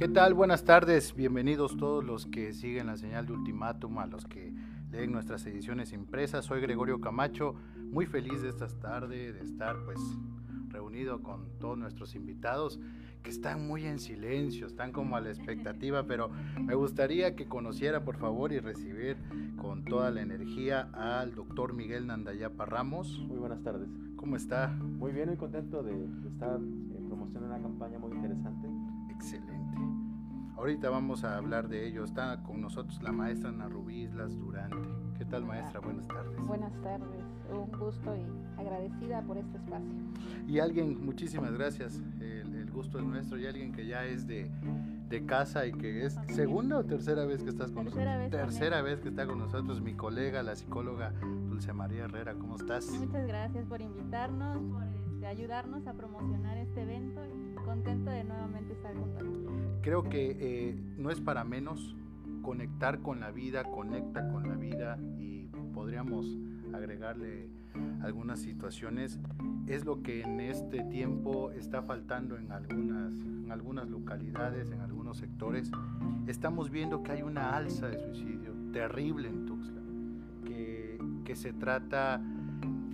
¿Qué tal? Buenas tardes. Bienvenidos todos los que siguen la señal de Ultimátum, a los que leen nuestras ediciones impresas. Soy Gregorio Camacho, muy feliz de esta tarde, de estar pues reunido con todos nuestros invitados que están muy en silencio, están como a la expectativa, pero me gustaría que conociera por favor y recibir con toda la energía al doctor Miguel Nandayapa Ramos. Muy buenas tardes. ¿Cómo está? Muy bien, muy contento de, estar en promoción de una campaña muy interesante. Excelente. Ahorita vamos a hablar de ello. Está con nosotros la maestra Ana Rubí Islas Durante. ¿Qué tal, maestra? Buenas tardes. Buenas tardes. Un gusto y agradecida por este espacio. Y alguien, muchísimas gracias. El, gusto es nuestro. Y alguien que ya es de, de casa y que es segunda o tercera vez que estás con tercera nosotros. Vez tercera vez que está con nosotros mi colega, la psicóloga Dulce María Herrera. ¿Cómo estás? Muchas gracias por invitarnos, por este, ayudarnos a promocionar este evento. Y contento de nuevamente estar junto creo que eh, no es para menos conectar con la vida, conecta con la vida y podríamos agregarle algunas situaciones. Es lo que en este tiempo está faltando en algunas, en algunas localidades, en algunos sectores. Estamos viendo que hay una alza de suicidio terrible en Tuxtla, que, que se trata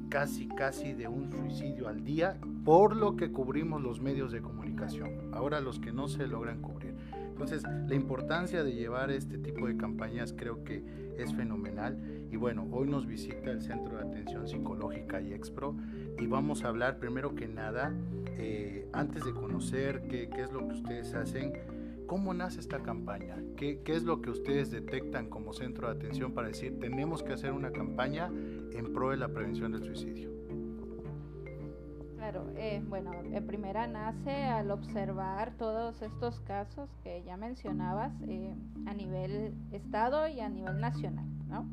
casi, casi de un suicidio al día por lo que cubrimos los medios de comunicación. Ahora los que no se logran cubrir entonces, la importancia de llevar este tipo de campañas creo que es fenomenal. Y bueno, hoy nos visita el Centro de Atención Psicológica y Expro y vamos a hablar primero que nada, eh, antes de conocer qué, es lo que ustedes hacen, ¿cómo nace esta campaña? ¿Qué, ¿Qué es lo que ustedes detectan como centro de atención para decir, tenemos que hacer una campaña en pro de la prevención del suicidio? Claro, eh, bueno, en primera nace al observar todos estos casos que ya mencionabas eh, a nivel estado y a nivel nacional, ¿no?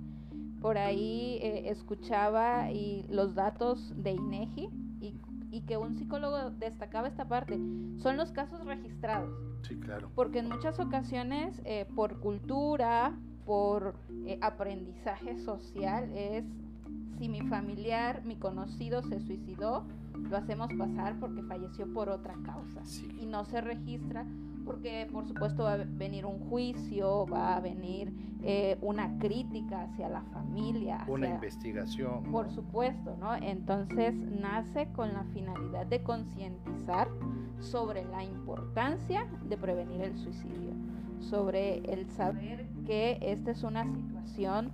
Por ahí eh, escuchaba y los datos de INEGI y, y, que un psicólogo destacaba esta parte, son los casos registrados. Sí, claro. Porque en muchas ocasiones, por cultura, por aprendizaje social, es si mi familiar, mi conocido se suicidó, lo hacemos pasar porque falleció por otra causa y no se registra porque por supuesto va a venir un juicio, va a venir eh, una crítica hacia la familia. Una investigación. Por supuesto, ¿no? Entonces nace con la finalidad de concientizar sobre la importancia de prevenir el suicidio, sobre el saber que esta es una situación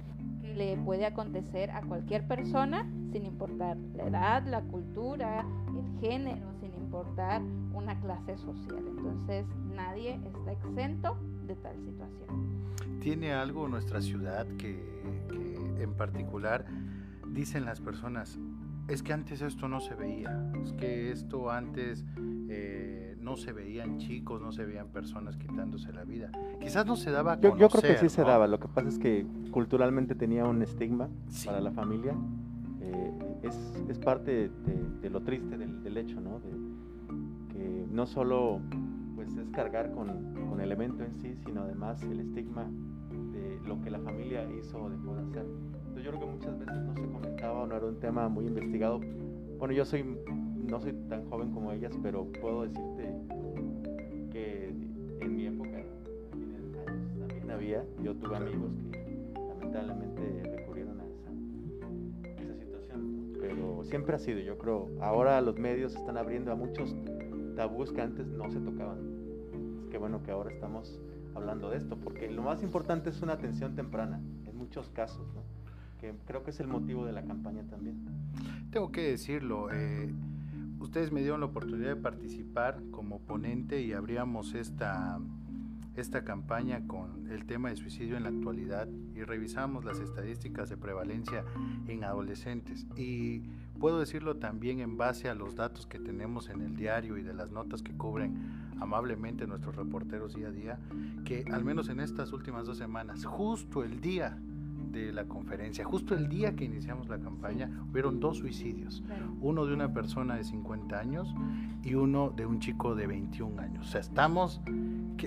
le puede acontecer a cualquier persona sin importar la edad, la cultura, el género, sin importar una clase social. Entonces nadie está exento de tal situación. ¿Tiene algo nuestra ciudad que, en particular dicen las personas, es que antes esto no se veía, es que esto antes eh, no se veían chicos, no se veían personas quitándose la vida. Quizás no se daba a yo, yo creo que sí se daba, lo que pasa es que culturalmente tenía un estigma para la familia eh, es, es, parte de, lo triste del, hecho, ¿no? De, que no solo pues, es cargar con, con, el evento en sí, sino además el estigma de lo que la familia hizo o dejó de hacer. Yo creo que muchas veces no se comentaba o no era un tema muy investigado. Bueno, yo soy, no soy tan joven como ellas, pero puedo decirte que en mi época, también había, yo tuve amigos que lamentablemente siempre ha sido, yo creo. Ahora los medios están abriendo a muchos tabús que antes no se tocaban. Es que bueno que ahora estamos hablando de esto, porque lo más importante es una atención temprana, en muchos casos, que creo que es el motivo de la campaña también. Tengo que decirlo, eh, ustedes me dieron la oportunidad de participar como ponente y abríamos esta esta campaña con el tema de suicidio en la actualidad y revisamos las estadísticas de prevalencia en adolescentes. Y puedo decirlo también en base a los datos que tenemos en el diario y de las notas que cubren amablemente nuestros reporteros día a día, que al menos en estas últimas dos semanas, justo el día de la conferencia, justo el día que iniciamos la campaña, hubieron dos suicidios. Uno de una persona de 50 años y uno de un chico de 21 años. O sea, estamos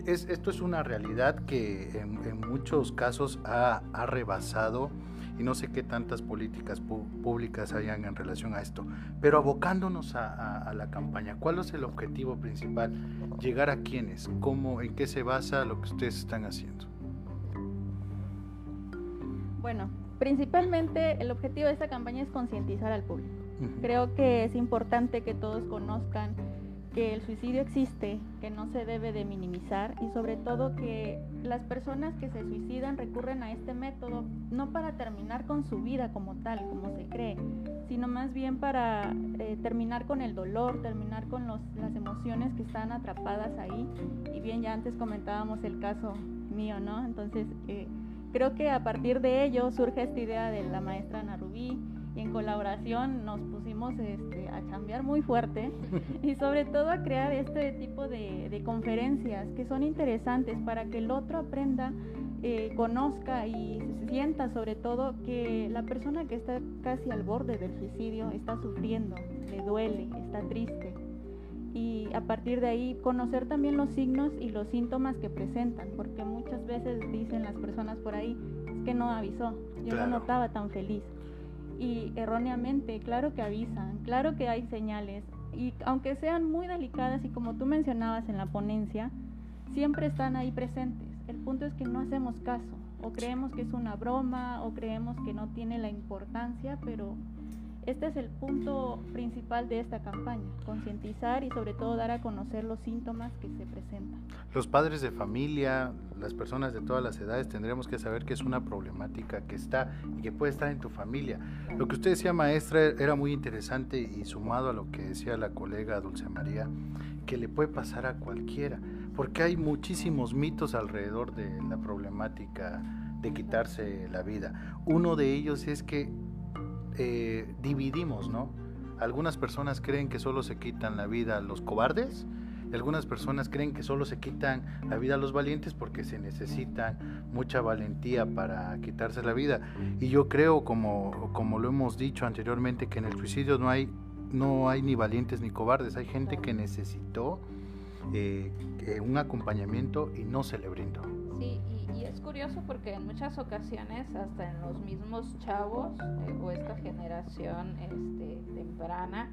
es, esto es una realidad que en, muchos casos ha, rebasado y no sé qué tantas políticas públicas hayan en relación a esto. Pero abocándonos a, la campaña, ¿cuál es el objetivo principal? ¿Llegar a quiénes? ¿Cómo, ¿En qué se basa lo que ustedes están haciendo? Bueno, principalmente el objetivo de esta campaña es concientizar al público. Creo que es importante que todos conozcan que el suicidio existe, que no se debe de minimizar y sobre todo que las personas que se suicidan recurren a este método no para terminar con su vida como tal, como se cree, sino más bien para eh, terminar con el dolor, terminar con los, las emociones que están atrapadas ahí. Y bien, ya antes comentábamos el caso mío, ¿no? Entonces, eh, creo que a partir de ello surge esta idea de la maestra Ana Rubí y en colaboración nos pusimos este, a cambiar muy fuerte y sobre todo a crear este tipo de, conferencias que son interesantes para que el otro aprenda, eh, conozca y sienta sobre todo que la persona que está casi al borde del suicidio está sufriendo, le duele, está triste. Y a partir de ahí conocer también los signos y los síntomas que presentan, porque muchas veces dicen las personas por ahí, es que no avisó, yo no notaba tan feliz y erróneamente, claro que avisan, claro que hay señales y aunque sean muy delicadas y como tú mencionabas en la ponencia, siempre están ahí presentes. El punto es que no hacemos caso o creemos que es una broma o creemos que no tiene la importancia, pero este es el punto principal de esta campaña, concientizar y sobre todo dar a conocer los síntomas que se presentan. Los padres de familia, las personas de todas las edades tendremos que saber que es una problemática que está y que puede estar en tu familia. Lo que usted decía, maestra, era muy interesante y sumado a lo que decía la colega Dulce María, que le puede pasar a cualquiera, porque hay muchísimos mitos alrededor de la problemática de quitarse la vida. Uno de ellos es que eh, dividimos, ¿no? Algunas personas creen que solo se quitan la vida a los cobardes, y algunas personas creen que solo se quitan la vida a los valientes porque se necesita mucha valentía para quitarse la vida. Y yo creo, como, como lo hemos dicho anteriormente, que en el suicidio no hay, no hay ni valientes ni cobardes, hay gente que necesitó eh, un acompañamiento y no se le brindó. Sí, y, curioso porque en muchas ocasiones, hasta en los mismos chavos eh, o esta generación este, temprana,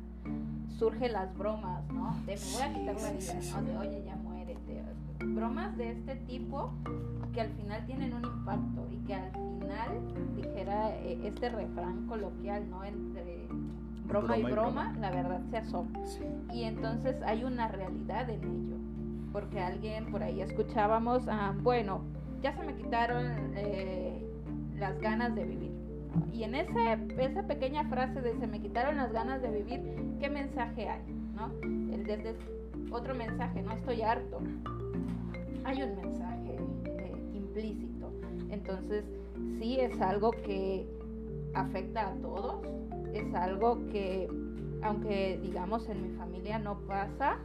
surgen las bromas, ¿no? De me voy a quitar la vida, ¿no? De oye, ya muérete. Bromas de este tipo que al final tienen un impacto y que al final, dijera eh, este refrán coloquial, ¿no? Entre broma, y, broma, la verdad se asoma. Y entonces hay una realidad en ello. Porque alguien por ahí escuchábamos, ah, bueno, ya se me quitaron eh, las ganas de vivir. Y en ese, esa pequeña frase de se me quitaron las ganas de vivir, ¿qué mensaje hay? ¿no? El otro mensaje, no estoy harto. Hay un mensaje eh, implícito. Entonces, sí es algo que afecta a todos, es algo que, aunque digamos en mi familia no pasa,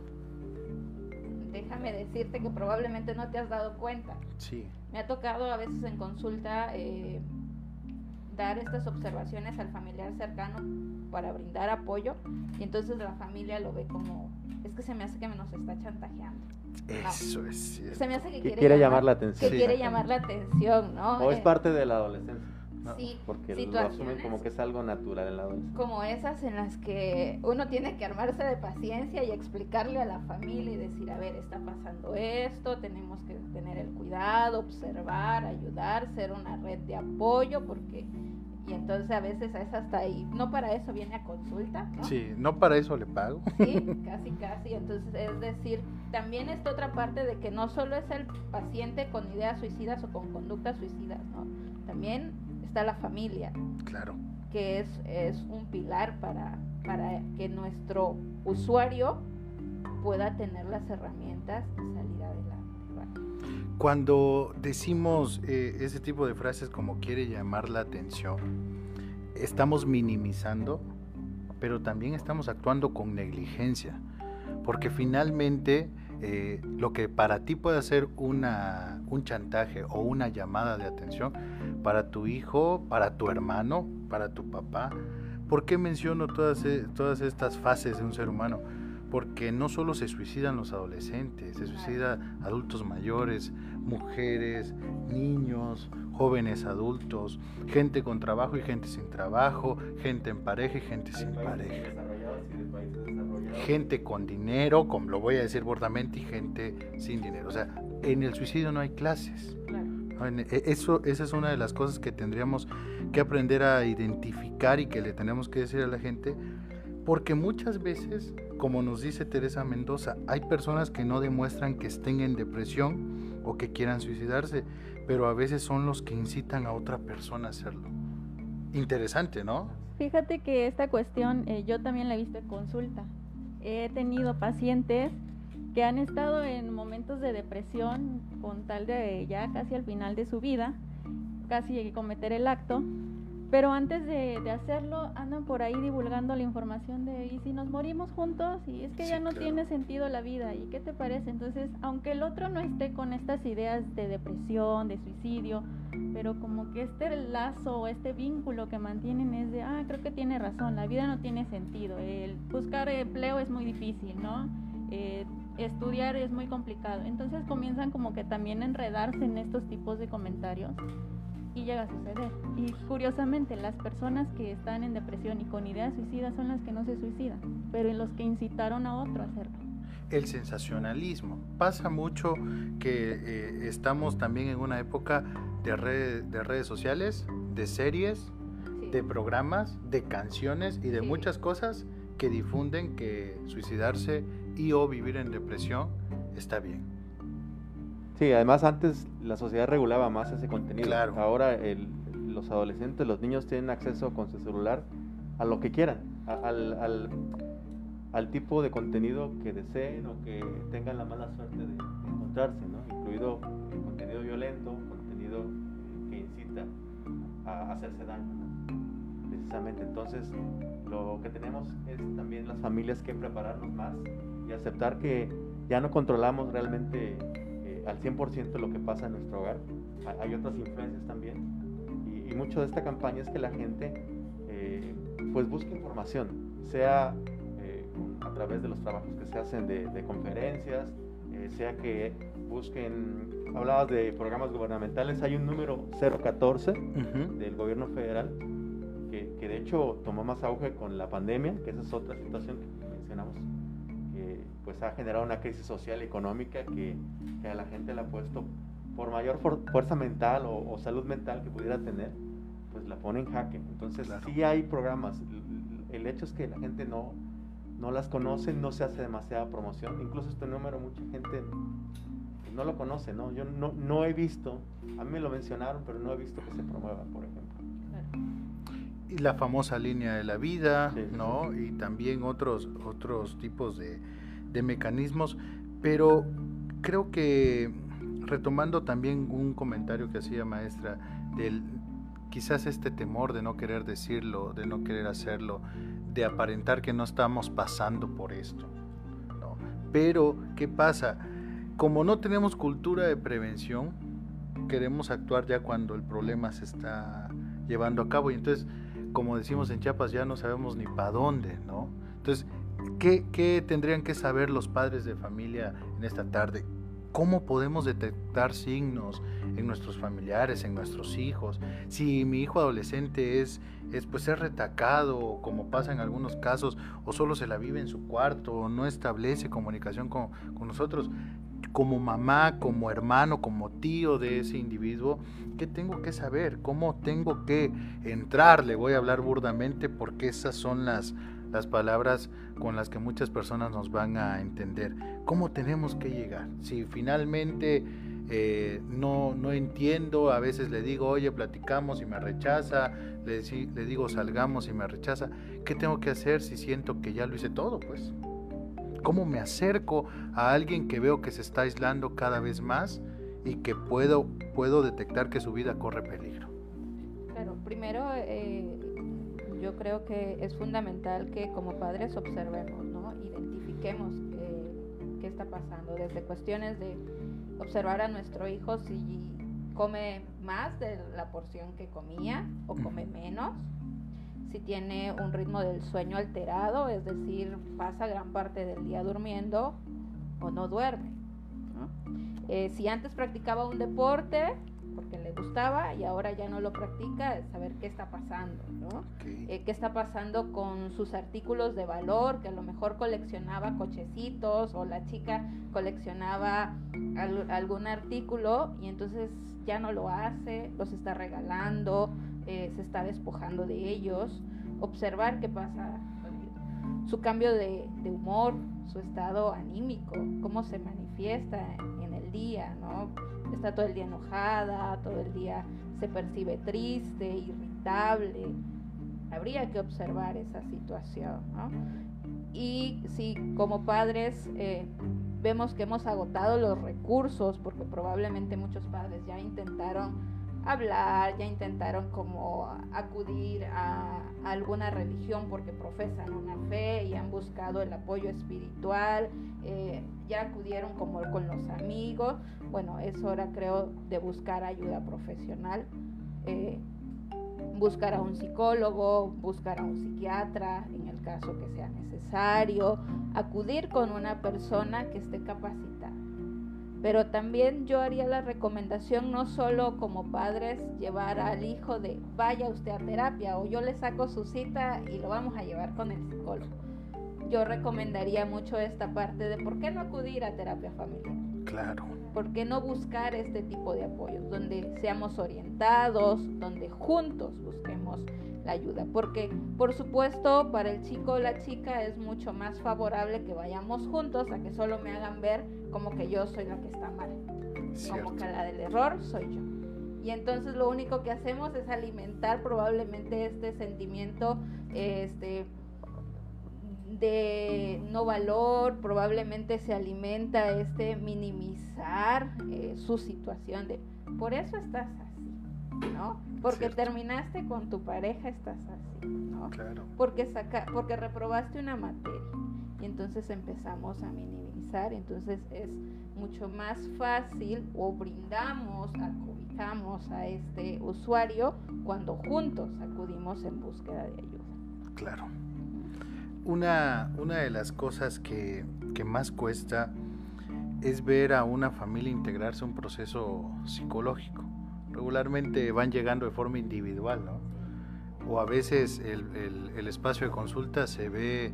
déjame decirte que probablemente no te has dado cuenta. Sí. Me ha tocado a veces en consulta eh, dar estas observaciones al familiar cercano para brindar apoyo y entonces la familia lo ve como, es que se me hace que nos está chantajeando. Eso es. Se me hace que, quiere, llamar, la atención. Que quiere llamar la atención, ¿no? O es eh, parte de la adolescencia. Sí, porque lo asumen como que es algo natural en la adolescencia. Como esas en las que uno tiene que armarse de paciencia y explicarle a la familia y decir, a ver, está pasando esto, tenemos que tener el cuidado, observar, ayudar, ser una red de apoyo, porque y entonces a veces es hasta ahí. No para eso viene a consulta. ¿no? Sí, no para eso le pago. Sí, casi, casi. Entonces es decir, también está otra parte de que no solo es el paciente con ideas suicidas o con conductas suicidas, ¿no? También está la familia. Claro. Que es, es un pilar para, para que nuestro usuario pueda tener las herramientas y salir adelante. Cuando decimos eh, ese tipo de frases como quiere llamar la atención, estamos minimizando, pero también estamos actuando con negligencia, porque finalmente eh, lo que para ti puede ser una, un chantaje o una llamada de atención, para tu hijo, para tu hermano, para tu papá, ¿por qué menciono todas, e, todas estas fases de un ser humano? porque no solo se suicidan los adolescentes, se suicidan adultos mayores, mujeres, niños, jóvenes adultos, gente con trabajo y gente sin trabajo, gente en pareja y gente sin pareja. Gente con dinero, como lo voy a decir bordamente, y gente sin dinero. O sea, en el suicidio no hay clases. E, eso, esa es una de las cosas que tendríamos que aprender a identificar y que le tenemos que decir a la gente, porque muchas veces, como nos dice Teresa Mendoza, hay personas que no demuestran que estén en depresión o que quieran suicidarse, pero a veces son los que incitan a otra persona a hacerlo. Interesante, ¿no? Fíjate que esta cuestión eh, yo también la he visto en consulta. He tenido pacientes que han estado en momentos de depresión con tal de ya casi al final de su vida, casi cometer el acto, pero antes de, hacerlo, andan por ahí divulgando la información de, ¿y si nos morimos juntos? Y es que ya no tiene sentido la vida, ¿y qué te parece? Entonces, aunque el otro no esté con estas ideas de depresión, de suicidio, pero como que este lazo o este vínculo que mantienen es de, ah, creo que tiene razón, la vida no tiene sentido, el buscar empleo es muy difícil, ¿no? Eh, estudiar es muy complicado. Entonces comienzan como que también a enredarse en estos tipos de comentarios y llega a suceder. Y curiosamente, las personas que están en depresión y con ideas suicidas son las que no se suicidan, pero en los que incitaron a otro a hacerlo. El sensacionalismo. Pasa mucho que eh, estamos también en una época de, de redes sociales, de series, de programas, de canciones y de muchas cosas que difunden que suicidarse y o vivir en depresión está bien. Sí, además antes la sociedad regulaba más ese contenido. Claro. Ahora los adolescentes, los niños tienen acceso con su celular a lo que quieran, al, al, tipo de contenido que deseen o que tengan la mala suerte de, encontrarse, ¿no? incluido contenido violento, contenido que incita a hacerse daño. Precisamente, entonces lo que tenemos es también las familias que prepararnos más y aceptar que ya no controlamos realmente al 100% lo que pasa en nuestro hogar. Hay otras influencias también. Y, mucho de esta campaña es que la gente eh, pues busque información, sea eh, a través de los trabajos que se hacen de, conferencias, eh, sea que busquen, hablabas de programas gubernamentales, hay un número 014 del gobierno federal que, que de hecho tomó más auge con la pandemia, que esa es otra situación que mencionamos pues ha generado una crisis social y económica que, a la gente le ha puesto, por mayor fuerza mental o, salud mental que pudiera tener, pues la pone en jaque. Entonces sí hay programas. El, hecho es que la gente no, no las conoce, no se hace demasiada promoción. Incluso este número mucha gente no lo conoce, ¿no? Yo no, no he visto, a mí me lo mencionaron, pero no he visto que se promueva, por ejemplo. Y la famosa línea de la vida, ¿no? Y también otros, otros tipos de, de mecanismos, pero creo que retomando también un comentario que hacía maestra del quizás este temor de no querer decirlo, de no querer hacerlo, de aparentar que no estamos pasando por esto. Pero, ¿qué pasa? Como no tenemos cultura de prevención, queremos actuar ya cuando el problema se está llevando a cabo y entonces, como decimos en Chiapas, ya no sabemos ni para dónde, ¿no? Entonces, ¿Qué, tendrían que saber los padres de familia en esta tarde? ¿Cómo podemos detectar signos en nuestros familiares, en nuestros hijos? Si mi hijo adolescente es, es, pues, es retacado, como pasa en algunos casos, o solo se la vive en su cuarto, o no establece comunicación con, con nosotros, como mamá, como hermano, como tío de ese individuo, ¿qué tengo que saber? ¿Cómo tengo que entrar? Le voy a hablar burdamente porque esas son las, las palabras con las que muchas personas nos van a entender. ¿Cómo tenemos que llegar? Si finalmente eh, no, no entiendo, a veces le digo, oye, platicamos y me rechaza, le, digo, salgamos y me rechaza, ¿qué tengo que hacer si siento que ya lo hice todo? Pues, ¿cómo me acerco a alguien que veo que se está aislando cada vez más y que puedo, puedo detectar que su vida corre peligro? Claro, primero... Eh yo creo que es fundamental que como padres observemos, ¿no? Identifiquemos qué, está pasando, desde cuestiones de observar a nuestro hijo si come más de la porción que comía o come menos, si tiene un ritmo del sueño alterado, es decir, pasa gran parte del día durmiendo o no duerme. Eh, si antes practicaba un deporte, porque le gustaba y ahora ya no lo practica, saber qué está pasando, ¿no? Eh, qué está pasando con sus artículos de valor, que a lo mejor coleccionaba cochecitos o la chica coleccionaba algún artículo y entonces ya no lo hace, los está regalando, eh, se está despojando de ellos, observar qué pasa, su cambio de, de humor, su estado anímico, cómo se manifiesta en el día, ¿no? Está todo el día enojada, todo el día se percibe triste, irritable. Habría que observar esa situación, ¿no? Y si como padres eh, vemos que hemos agotado los recursos, porque probablemente muchos padres ya intentaron hablar, ya intentaron como acudir a, alguna religión porque profesan una fe y han buscado el apoyo espiritual, eh, ya acudieron como con los amigos. Bueno, es hora creo de buscar ayuda profesional, eh, buscar a un psicólogo, buscar a un psiquiatra en el caso que sea necesario, acudir con una persona que esté capacitada pero también yo haría la recomendación no solo como padres llevar al hijo de vaya usted a terapia o yo le saco su cita y lo vamos a llevar con el psicólogo. Yo recomendaría mucho esta parte de por qué no acudir a terapia familiar. Claro. ¿Por qué no buscar este tipo de apoyos donde seamos orientados, donde juntos busquemos la ayuda? Porque, por supuesto, para el chico o la chica es mucho más favorable que vayamos juntos a que solo me hagan ver como que yo soy la que está mal. Como que la del error soy yo. Y entonces lo único que hacemos es alimentar probablemente este sentimiento este, de no valor, probablemente se alimenta este minimizar eh, su situación de, por eso estás ¿no? Porque terminaste con tu pareja, estás así, ¿no? Claro. Porque, saca, porque reprobaste una materia. Y entonces empezamos a minimizar entonces es mucho más fácil o brindamos, acobijamos a este usuario cuando juntos acudimos en búsqueda de ayuda. Claro. Una, una de las cosas que, que más cuesta es ver a una familia integrarse a un proceso psicológico. Regularmente van llegando de forma individual, ¿no? O a veces el, el, el espacio de consulta se ve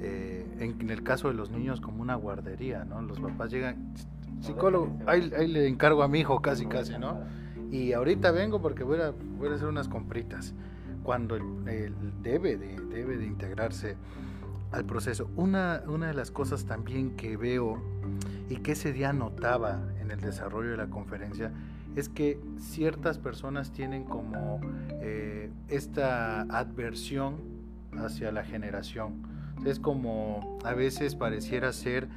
eh, en, el caso de los niños como una guardería, ¿no? Los papás llegan, psicólogo, ahí, le encargo a mi hijo casi, casi, ¿no? Y ahorita vengo porque voy a, voy a hacer unas compritas, cuando él debe, de, debe de integrarse al proceso. Una, una de las cosas también que veo y que ese día notaba en el desarrollo de la conferencia es que ciertas personas tienen como eh, esta adversión hacia la generación es como a veces pareciera ser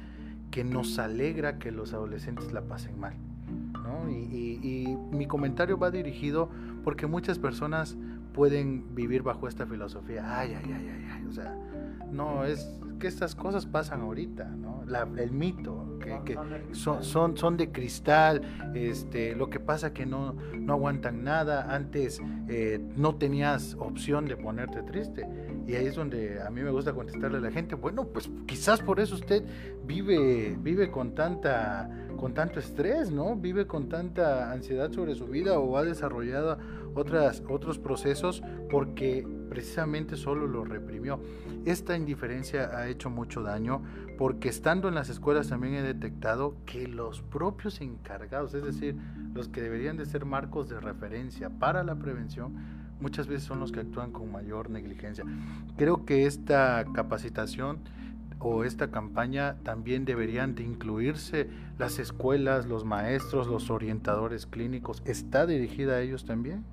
que nos alegra que los adolescentes la pasen mal. Y, mi comentario va dirigido porque muchas personas pueden vivir bajo esta filosofía. Ay, ay, ay, ay. O sea, no, es que estas cosas pasan ahorita, ¿no? el mito, que, son, son, son, de cristal, este, lo que pasa que no, no aguantan nada, antes eh, no tenías opción de ponerte triste. Y ahí es donde a mí me gusta contestarle a la gente, bueno, pues quizás por eso usted vive, vive con tanta con tanto estrés, ¿no? Vive con tanta ansiedad sobre su vida o ha desarrollado otras, otros procesos porque precisamente solo lo reprimió. Esta indiferencia ha hecho mucho daño porque estando en las escuelas también he detectado que los propios encargados, es decir, los que deberían de ser marcos de referencia para la prevención, muchas veces son los que actúan con mayor negligencia. Creo que esta capacitación o esta campaña también deberían de incluirse las escuelas, los maestros, los orientadores clínicos. ¿Está dirigida a ellos también?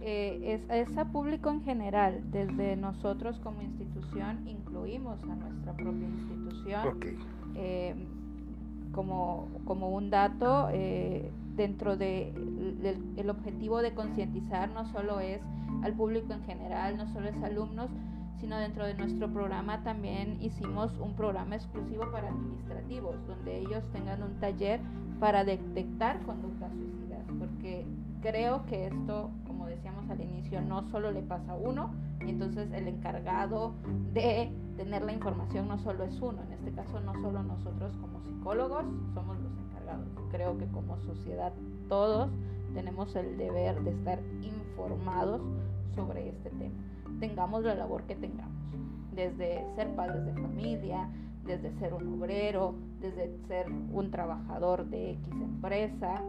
Eh, es, a público en general. Desde nosotros como institución incluimos a nuestra propia institución. Eh, como, como un dato, eh, dentro de el objetivo de concientizar no solo es al público en general, no solo es alumnos, sino dentro de nuestro programa también hicimos un programa exclusivo para administrativos, donde ellos tengan un taller para detectar conductas suicidas, porque creo que esto, como decíamos al inicio, no solo le pasa a uno, y entonces el encargado de tener la información no solo es uno, en este caso no solo nosotros como psicólogos somos los encargados, creo que como sociedad todos tenemos el deber de estar informados sobre este tema tengamos la labor que tengamos, desde ser padres de familia, desde ser un obrero, desde ser un trabajador de X empresa,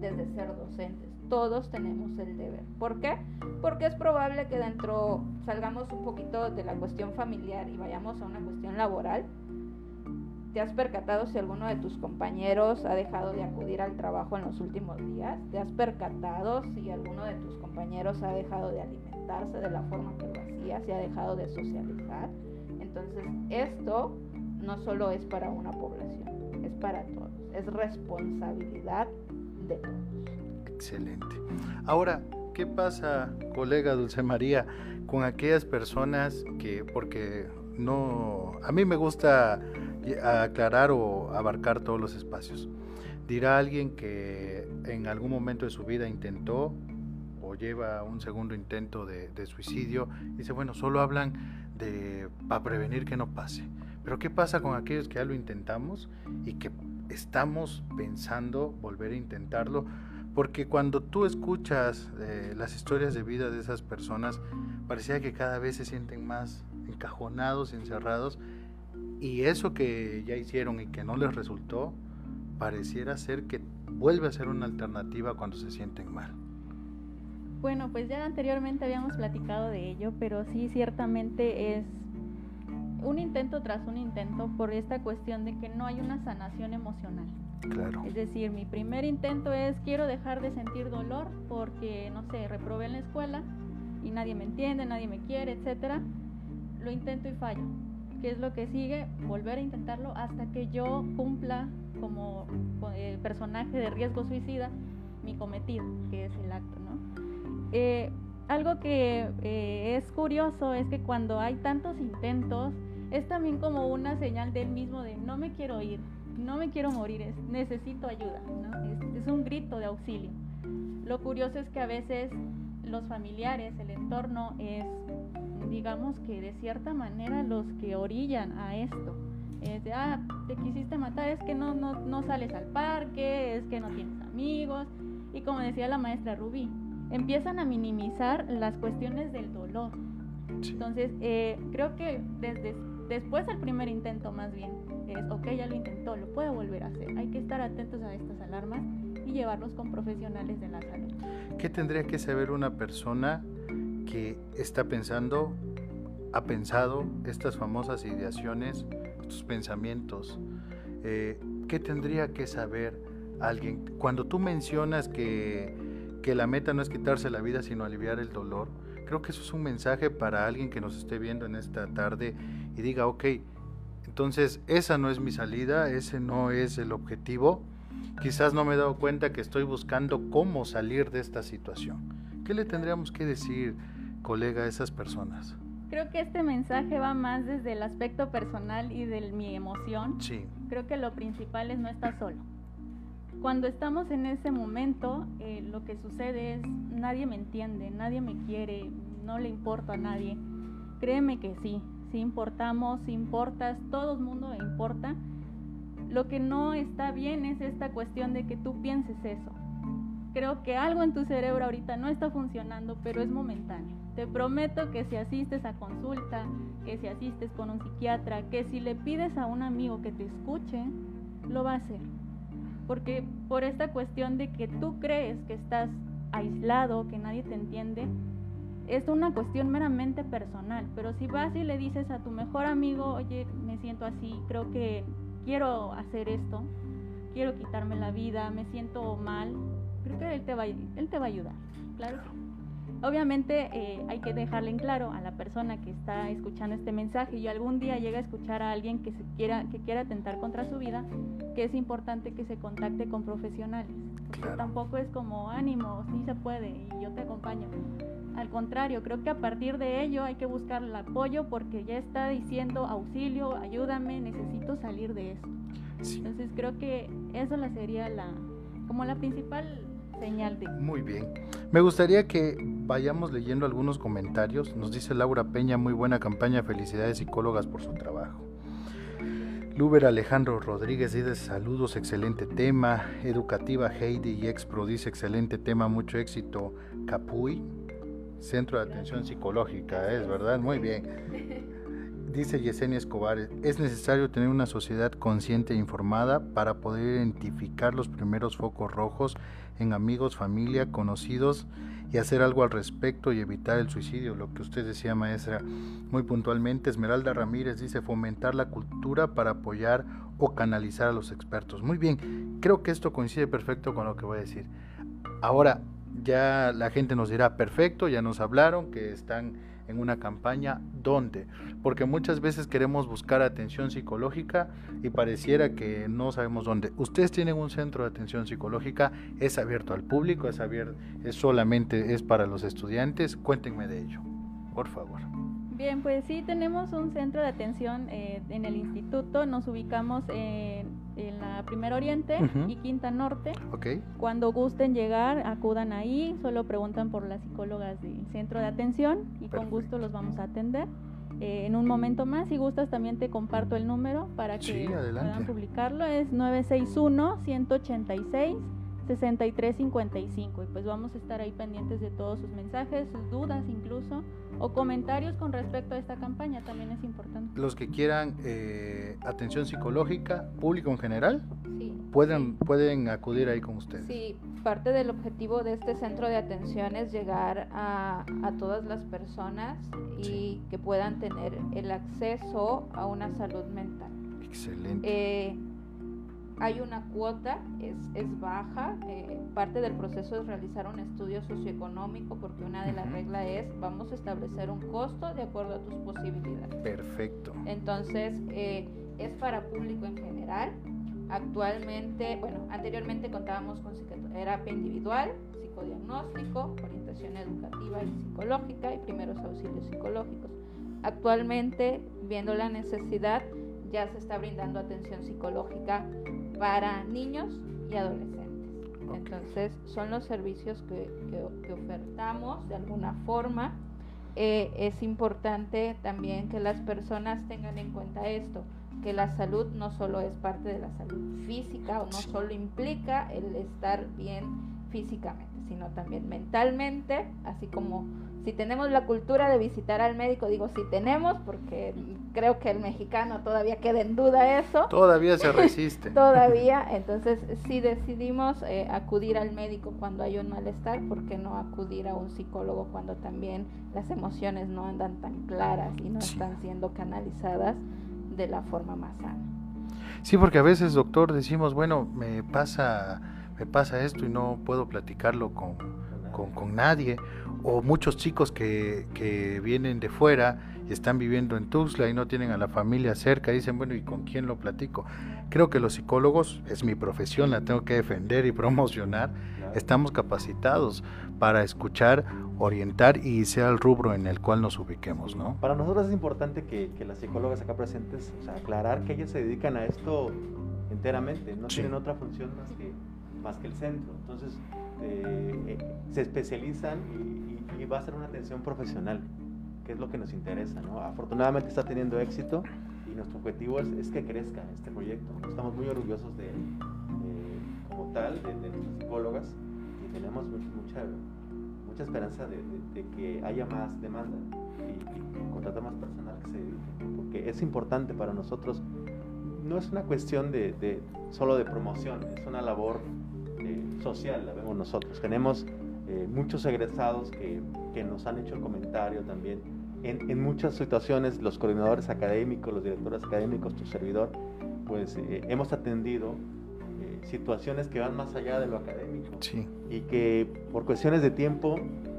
desde ser docentes. Todos tenemos el deber. ¿Por qué? Porque es probable que dentro salgamos un poquito de la cuestión familiar y vayamos a una cuestión laboral. ¿Te has percatado si alguno de tus compañeros ha dejado de acudir al trabajo en los últimos días? ¿Te has percatado si alguno de tus compañeros ha dejado de alimentar? de la forma que lo hacía, se ha dejado de socializar. Entonces, esto no solo es para una población, es para todos, es responsabilidad de todos. Excelente. Ahora, ¿qué pasa, colega Dulce María, con aquellas personas que, porque no, a mí me gusta aclarar o abarcar todos los espacios. Dirá alguien que en algún momento de su vida intentó lleva un segundo intento de, suicidio, dice, bueno, solo hablan de para prevenir que no pase. Pero ¿qué pasa con aquellos que ya lo intentamos y que estamos pensando volver a intentarlo? Porque cuando tú escuchas eh, las historias de vida de esas personas, parecía que cada vez se sienten más encajonados, encerrados, y eso que ya hicieron y que no les resultó, pareciera ser que vuelve a ser una alternativa cuando se sienten mal. Bueno, pues ya anteriormente habíamos platicado de ello, pero sí ciertamente es un intento tras un intento por esta cuestión de que no hay una sanación emocional. Claro. Es decir, mi primer intento es quiero dejar de sentir dolor porque, no sé, reprobé en la escuela y nadie me entiende, nadie me quiere, etcétera. Lo intento y fallo. ¿Qué es lo que sigue? Volver a intentarlo hasta que yo cumpla como eh, personaje de riesgo suicida mi cometido, que es el acto, ¿no? Eh, algo que eh, es curioso es que cuando hay tantos intentos, es también como una señal del mismo de no me quiero ir, no me quiero morir, es, necesito ayuda, es, un grito de auxilio. Lo curioso es que a veces los familiares, el entorno es, digamos que de cierta manera los que orillan a esto. Es de, ah, te quisiste matar, es que no, no, no sales al parque, es que no tienes amigos. Y como decía la maestra Rubí, empiezan a minimizar las cuestiones del dolor. Entonces, eh, creo que desde después del primer intento más bien es, ok, ya lo intentó, lo puede volver a hacer. Hay que estar atentos a estas alarmas y llevarlos con profesionales de la salud. ¿Qué tendría que saber una persona que está pensando, ha pensado estas famosas ideaciones, estos pensamientos? Eh, ¿Qué tendría que saber alguien? Cuando tú mencionas que que la meta no es quitarse la vida, sino aliviar el dolor. Creo que eso es un mensaje para alguien que nos esté viendo en esta tarde y diga, ok, entonces esa no es mi salida, ese no es el objetivo. Quizás no me he dado cuenta que estoy buscando cómo salir de esta situación. ¿Qué le tendríamos que decir, colega, a esas personas? Creo que este mensaje va más desde el aspecto personal y de mi emoción. Sí. Creo que lo principal es no estar solo cuando estamos en ese momento, eh, lo que sucede es nadie me entiende, nadie me quiere, no le importa a nadie. Créeme que sí, si importamos, si importas, todo el mundo importa. Lo que no está bien es esta cuestión de que tú pienses eso. Creo que algo en tu cerebro ahorita no está funcionando, pero es momentáneo. Te prometo que si asistes a consulta, que si asistes con un psiquiatra, que si le pides a un amigo que te escuche, lo va a hacer porque por esta cuestión de que tú crees que estás aislado, que nadie te entiende, es una cuestión meramente personal, pero si vas y le dices a tu mejor amigo, oye, me siento así, creo que quiero hacer esto, quiero quitarme la vida, me siento mal, creo que él te va, él te va a ayudar, claro. Obviamente eh, hay que dejarle en claro a la persona que está escuchando este mensaje y algún día llega a escuchar a alguien que, se quiera, que quiera atentar contra su vida, que es importante que se contacte con profesionales. tampoco es como ánimo, sí se puede y yo te acompaño. Al contrario, creo que a partir de ello hay que buscar el apoyo porque ya está diciendo auxilio, ayúdame, necesito salir de esto. Entonces creo que eso la sería la como la principal señal de. Muy bien. Me gustaría que vayamos leyendo algunos comentarios. Nos dice Laura Peña, muy buena campaña, felicidades psicólogas por su trabajo. Luber Alejandro Rodríguez dice saludos, excelente tema. Educativa Heidi y Expro dice excelente tema, mucho éxito. Capuy, Centro de Atención Psicológica, es verdad, muy bien. Dice Yesenia Escobar, es necesario tener una sociedad consciente e informada para poder identificar los primeros focos rojos en amigos, familia, conocidos y hacer algo al respecto y evitar el suicidio, lo que usted decía maestra muy puntualmente. Esmeralda Ramírez dice fomentar la cultura para apoyar o canalizar a los expertos. Muy bien, creo que esto coincide perfecto con lo que voy a decir. Ahora, ya la gente nos dirá, perfecto, ya nos hablaron que están en una campaña, ¿dónde? Porque muchas veces queremos buscar atención psicológica y pareciera que no sabemos dónde. Ustedes tienen un centro de atención psicológica, es abierto al público, es abierto, es solamente es para los estudiantes. Cuéntenme de ello, por favor. Bien, pues sí, tenemos un centro de atención eh, en el instituto, nos ubicamos en, la Primera Oriente y Quinta Norte. Okay. Cuando gusten llegar, acudan ahí, solo preguntan por las psicólogas del centro de atención y con gusto los vamos a atender. Eh, en un momento más, si gustas, también te comparto el número para que puedan publicarlo. Es 961-186. 6355 y pues vamos a estar ahí pendientes de todos sus mensajes, sus dudas incluso o comentarios con respecto a esta campaña también es importante. Los que quieran eh, atención psicológica, público en general, pueden, pueden acudir ahí con ustedes. Sí, parte del objetivo de este centro de atención es llegar a, a todas las personas y que puedan tener el acceso a una salud mental. Excelente. Eh, hay una cuota, es, es baja. Eh, parte del proceso es realizar un estudio socioeconómico porque una de las reglas es vamos a establecer un costo de acuerdo a tus posibilidades. Perfecto. Entonces, eh, es para público en general. Actualmente, bueno, anteriormente contábamos con terapia individual, psicodiagnóstico, orientación educativa y psicológica y primeros auxilios psicológicos. Actualmente, viendo la necesidad, ya se está brindando atención psicológica para niños y adolescentes. Entonces, son los servicios que, que, ofertamos de alguna forma. Eh, es importante también que las personas tengan en cuenta esto, que la salud no solo es parte de la salud física o no solo implica el estar bien físicamente, sino también mentalmente, así como si tenemos la cultura de visitar al médico, digo si tenemos, porque creo que el mexicano todavía queda en duda eso. Todavía se resiste. todavía, entonces si decidimos eh, acudir al médico cuando hay un malestar, ¿por qué no acudir a un psicólogo cuando también las emociones no andan tan claras y no están siendo canalizadas de la forma más sana? Sí, porque a veces, doctor, decimos, bueno, me pasa, me pasa esto y no puedo platicarlo con, con, con nadie o muchos chicos que, que, vienen de fuera y están viviendo en Tuxtla y no tienen a la familia cerca, dicen, bueno, ¿y con quién lo platico? Creo que los psicólogos, es mi profesión, la tengo que defender y promocionar, estamos capacitados para escuchar, orientar y sea el rubro en el cual nos ubiquemos, ¿no? Para nosotros es importante que, que las psicólogas acá presentes, o sea, aclarar que ellas se dedican a esto enteramente, no tienen otra función más que, más que el centro. Entonces, eh, se especializan y, va a ser una atención profesional, que es lo que nos interesa. ¿no? Afortunadamente está teniendo éxito y nuestro objetivo es, que crezca este proyecto. Estamos muy orgullosos de eh, como tal, de, nuestras psicólogas y tenemos mucha, mucha esperanza de, que haya más demanda y, y más personal que se dedique, porque es importante para nosotros. No es una cuestión de, solo de promoción, es una labor eh, social, la vemos nosotros. Tenemos eh, muchos egresados que, que, nos han hecho el comentario también. En, en, muchas situaciones, los coordinadores académicos, los directores académicos, tu servidor, pues eh, hemos atendido situaciones que van más allá de lo académico sí. y que por cuestiones de tiempo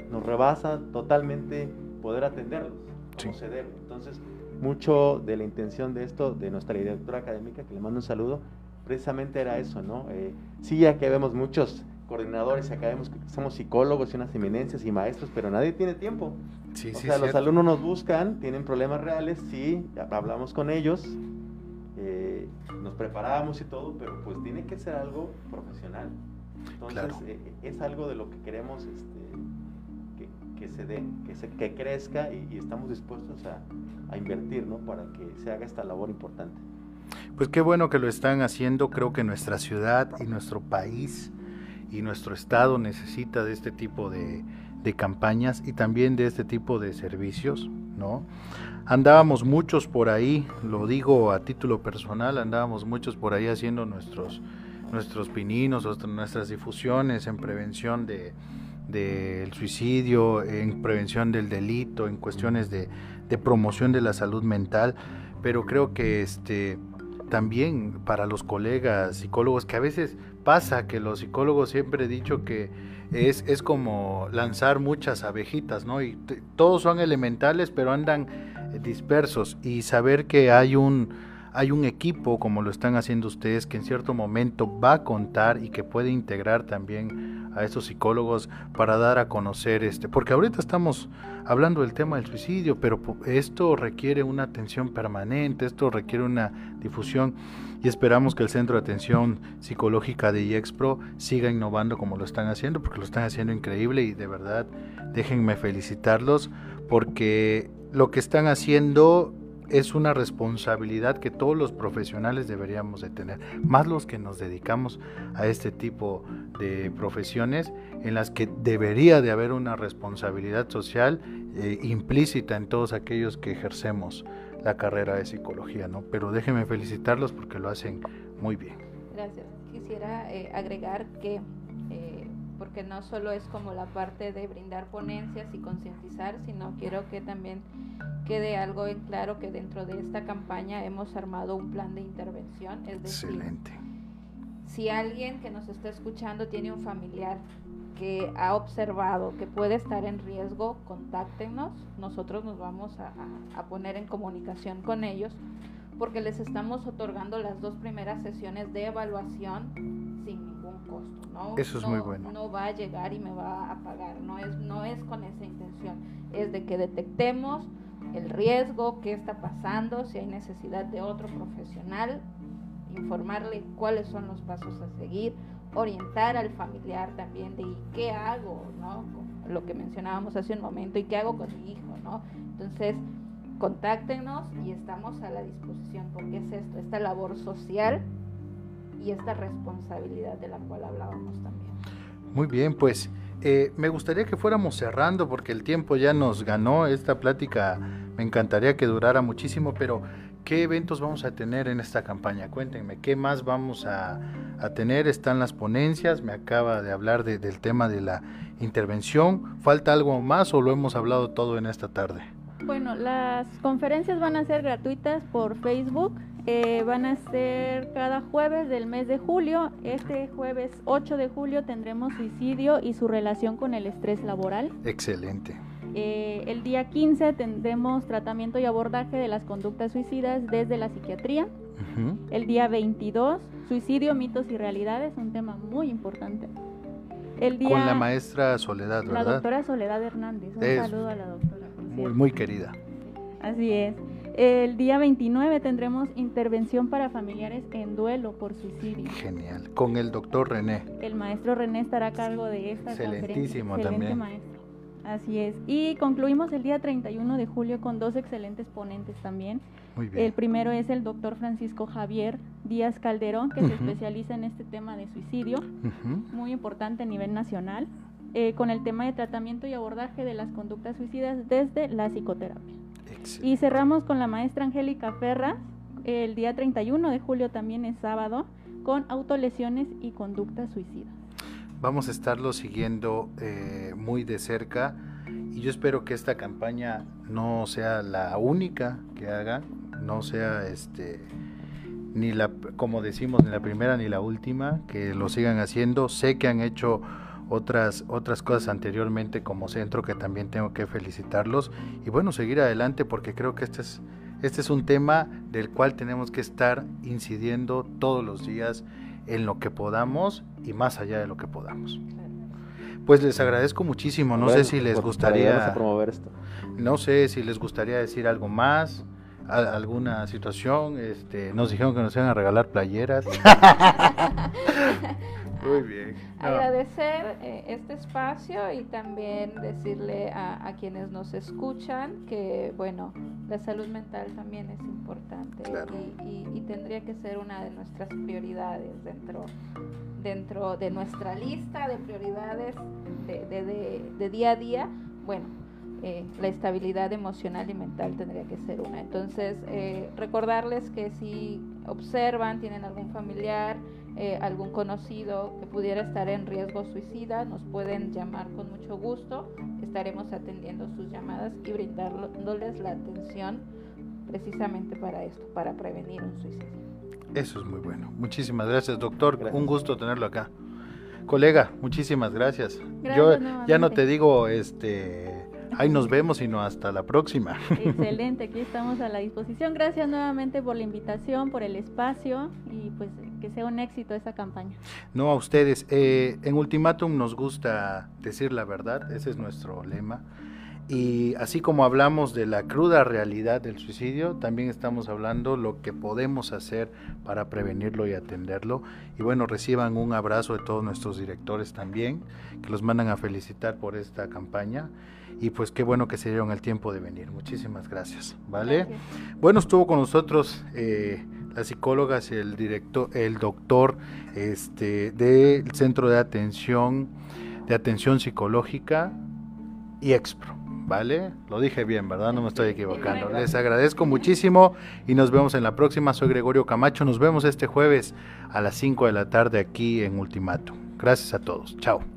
nos rebasa totalmente poder atenderlos como se debe. Entonces, mucho de la intención de esto, de nuestra directora académica, que le mando un saludo, precisamente era eso, ¿no? Eh, sí, ya que vemos muchos coordinadores académicos, somos psicólogos y unas eminencias y maestros, pero nadie tiene tiempo. Sí, o sea, los alumnos nos buscan, tienen problemas reales, sí, hablamos con ellos, eh, nos preparamos y todo, pero pues tiene que ser algo profesional. Entonces, eh, es algo de lo que queremos este, que, se dé, que, se, que crezca y, estamos dispuestos a, a invertir, ¿no? Para que se haga esta labor importante. Pues qué bueno que lo están haciendo, creo que nuestra ciudad y nuestro país y nuestro estado necesita de este tipo de, campañas y también de este tipo de servicios, ¿no? Andábamos muchos por ahí, lo digo a título personal, andábamos muchos por ahí haciendo nuestros, nuestros pininos, nuestras difusiones en prevención del de, suicidio, en prevención del delito, en cuestiones de, de, promoción de la salud mental, pero creo que este también para los colegas psicólogos, que a veces pasa que los psicólogos siempre he dicho que es, es como lanzar muchas abejitas, ¿no? Y todos son elementales, pero andan dispersos y saber que hay un, hay un equipo, como lo están haciendo ustedes, que en cierto momento va a contar y que puede integrar también a estos psicólogos para dar a conocer este, porque ahorita estamos hablando del tema del suicidio, pero esto requiere una atención permanente, esto requiere una difusión y esperamos que el Centro de Atención Psicológica de IEXPRO siga innovando como lo están haciendo, porque lo están haciendo increíble y de verdad déjenme felicitarlos porque lo que están haciendo es una responsabilidad que todos los profesionales deberíamos de tener, más los que nos dedicamos a este tipo de profesiones en las que debería de haber una responsabilidad social eh, implícita en todos aquellos que ejercemos la carrera de psicología, ¿no? Pero déjenme felicitarlos porque lo hacen muy bien. Gracias. Quisiera eh, agregar que porque no solo es como la parte de brindar ponencias y concientizar, sino quiero que también quede algo en claro que dentro de esta campaña hemos armado un plan de intervención. Es decir, Excelente. Si alguien que nos está escuchando tiene un familiar que ha observado que puede estar en riesgo, contáctenos. Nosotros nos vamos a, a poner en comunicación con ellos porque les estamos otorgando las dos primeras sesiones de evaluación sin costo, ¿no? Eso es muy bueno. No va a llegar y me va a pagar, no es, no es con esa intención, es de que detectemos el riesgo, qué está pasando, si hay necesidad de otro profesional, informarle cuáles son los pasos a seguir, orientar al familiar también de qué hago, ¿no? Lo que mencionábamos hace un momento, y qué hago con mi hijo, ¿no? Entonces, contáctenos y estamos a la disposición, porque es esto, esta labor social y esta responsabilidad de la cual hablábamos también. Muy bien, pues eh, me gustaría que fuéramos cerrando porque el tiempo ya nos ganó, esta plática me encantaría que durara muchísimo, pero ¿qué eventos vamos a tener en esta campaña? Cuéntenme, ¿qué más vamos a, tener? Están las ponencias, me acaba de hablar del tema de la intervención, ¿falta algo más o lo hemos hablado todo en esta tarde? Bueno, las conferencias van a ser gratuitas por Facebook. Eh, van a ser cada jueves del mes de julio. Este jueves 8 de julio tendremos suicidio y su relación con el estrés laboral. Excelente. Eh, el día 15 tendremos tratamiento y abordaje de las conductas suicidas desde la psiquiatría. El día 22, suicidio, mitos y realidades, un tema muy importante. El día, Con la maestra Soledad, ¿verdad? La doctora Soledad Hernández. Un saludo a la doctora muy, muy querida. Así es. El día 29 tendremos intervención para familiares en duelo por suicidio. Genial. Con el doctor René. El maestro René estará a cargo de esta Excelentísimo también. maestro. Así es. Y concluimos el día 31 de julio con dos excelentes ponentes también. Muy bien. El primero es el doctor Francisco Javier Díaz Calderón, que se especializa en este tema de suicidio, muy importante a nivel nacional. Eh, con el tema de tratamiento y abordaje de las conductas suicidas desde la psicoterapia. Y cerramos con la maestra Angélica Ferra, el día 31 de julio también es sábado, con autolesiones y conductas suicidas. Vamos a estarlo siguiendo eh, muy de cerca y yo espero que esta campaña no sea la única que hagan, no sea este ni la como decimos ni la primera ni la última, que lo sigan haciendo. Sé que han hecho otras, otras cosas anteriormente como centro que también tengo que felicitarlos y bueno, seguir adelante porque creo que este es, este es un tema del cual tenemos que estar incidiendo todos los días en lo que podamos y más allá de lo que podamos. Pues les agradezco muchísimo. No sé si les gustaría. promover esto. No sé si les gustaría decir algo más alguna situación. Este, nos dijeron que nos iban a regalar playeras. Muy bien. Agradecer eh, este espacio y también decirle a, quienes nos escuchan que, bueno, la salud mental también es importante y, tendría que ser una de nuestras prioridades dentro, dentro de nuestra lista de prioridades de día a día. Bueno, eh, la estabilidad emocional y mental tendría que ser una. Entonces, eh, recordarles que si observan, tienen algún familiar, eh, algún conocido que pudiera estar en riesgo suicida, nos pueden llamar con mucho gusto. Estaremos atendiendo sus llamadas y brindándoles la atención precisamente para esto, para prevenir un suicidio. Eso es muy bueno. Muchísimas gracias, doctor. Un gusto tenerlo acá. Colega, muchísimas gracias. Yo ya no te digo este Ahí nos vemos y no hasta la próxima. Excelente, aquí estamos a la disposición. Gracias nuevamente por la invitación, por el espacio y pues que sea un éxito esta campaña. No a ustedes. Eh, en Ultimátum nos gusta decir la verdad, ese es nuestro lema. Y así como hablamos de la cruda realidad del suicidio, también estamos hablando lo que podemos hacer para prevenirlo y atenderlo. Y bueno, reciban un abrazo de todos nuestros directores también, que los mandan a felicitar por esta campaña y pues qué bueno que se dieron el tiempo de venir. Muchísimas gracias, ¿vale? Bueno, estuvo con nosotros eh, la psicóloga, el director, el doctor este, del Centro de Atención, de Atención Psicológica y Expro. ¿Vale? Lo dije bien, ¿verdad? No me estoy equivocando. Les agradezco muchísimo y nos vemos en la próxima. Soy Gregorio Camacho. Nos vemos este jueves a las 5 de la tarde aquí en Ultimato. Gracias a todos. Chao.